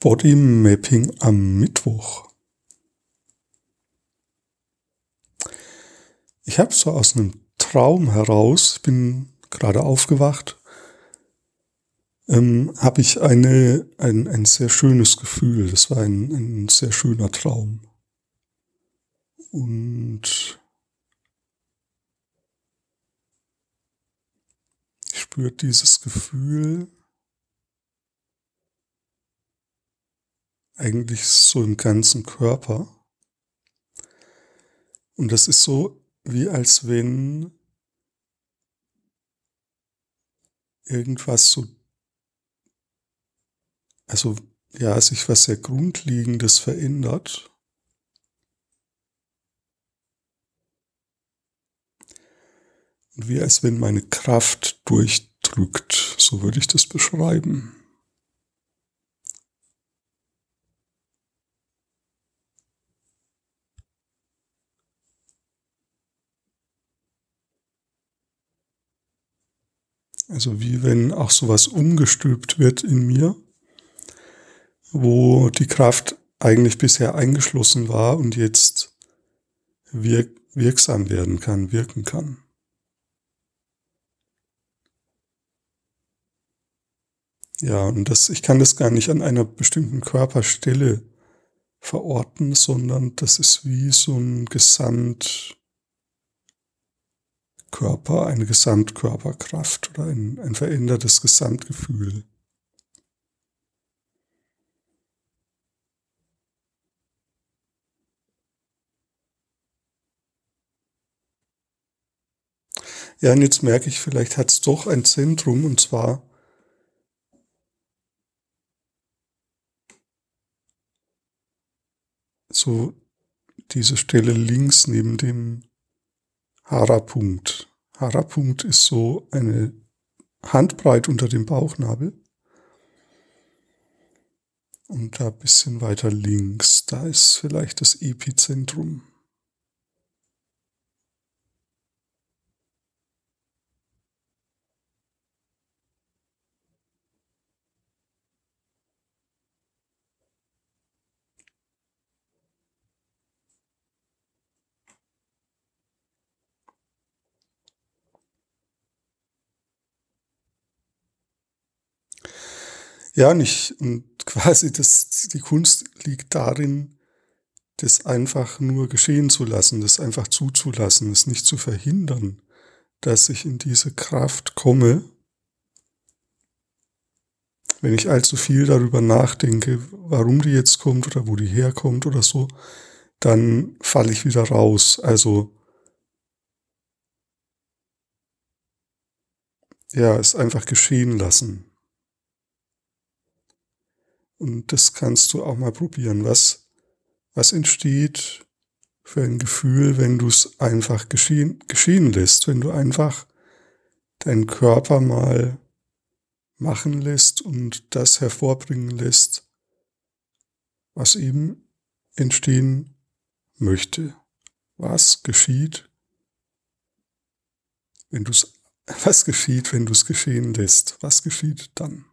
Body Mapping am Mittwoch. Ich habe so aus einem Traum heraus, ich bin gerade aufgewacht, ähm, habe ich eine, ein, ein sehr schönes Gefühl. Das war ein, ein sehr schöner Traum. Und ich spüre dieses Gefühl eigentlich so im ganzen Körper. Und das ist so, wie als wenn irgendwas so, also ja, sich was sehr Grundlegendes verändert. Und wie als wenn meine Kraft durchdrückt, so würde ich das beschreiben. Also wie wenn auch sowas umgestülpt wird in mir, wo die Kraft eigentlich bisher eingeschlossen war und jetzt wirk wirksam werden kann, wirken kann. Ja, und das, ich kann das gar nicht an einer bestimmten Körperstelle verorten, sondern das ist wie so ein Gesamt, Körper, eine Gesamtkörperkraft oder ein, ein verändertes Gesamtgefühl. Ja, und jetzt merke ich, vielleicht hat es doch ein Zentrum und zwar so diese Stelle links neben dem Hara-Punkt. Hara-Punkt ist so eine Handbreit unter dem Bauchnabel. Und da ein bisschen weiter links, da ist vielleicht das Epizentrum. Ja, nicht. Und quasi das, die Kunst liegt darin, das einfach nur geschehen zu lassen, das einfach zuzulassen, es nicht zu verhindern, dass ich in diese Kraft komme. Wenn ich allzu viel darüber nachdenke, warum die jetzt kommt oder wo die herkommt oder so, dann falle ich wieder raus. Also ja, es einfach geschehen lassen. Und das kannst du auch mal probieren. Was, was entsteht für ein Gefühl, wenn du es einfach geschehen, geschehen lässt, wenn du einfach deinen Körper mal machen lässt und das hervorbringen lässt, was eben entstehen möchte. Was geschieht, wenn du es, was geschieht, wenn du es geschehen lässt? Was geschieht dann?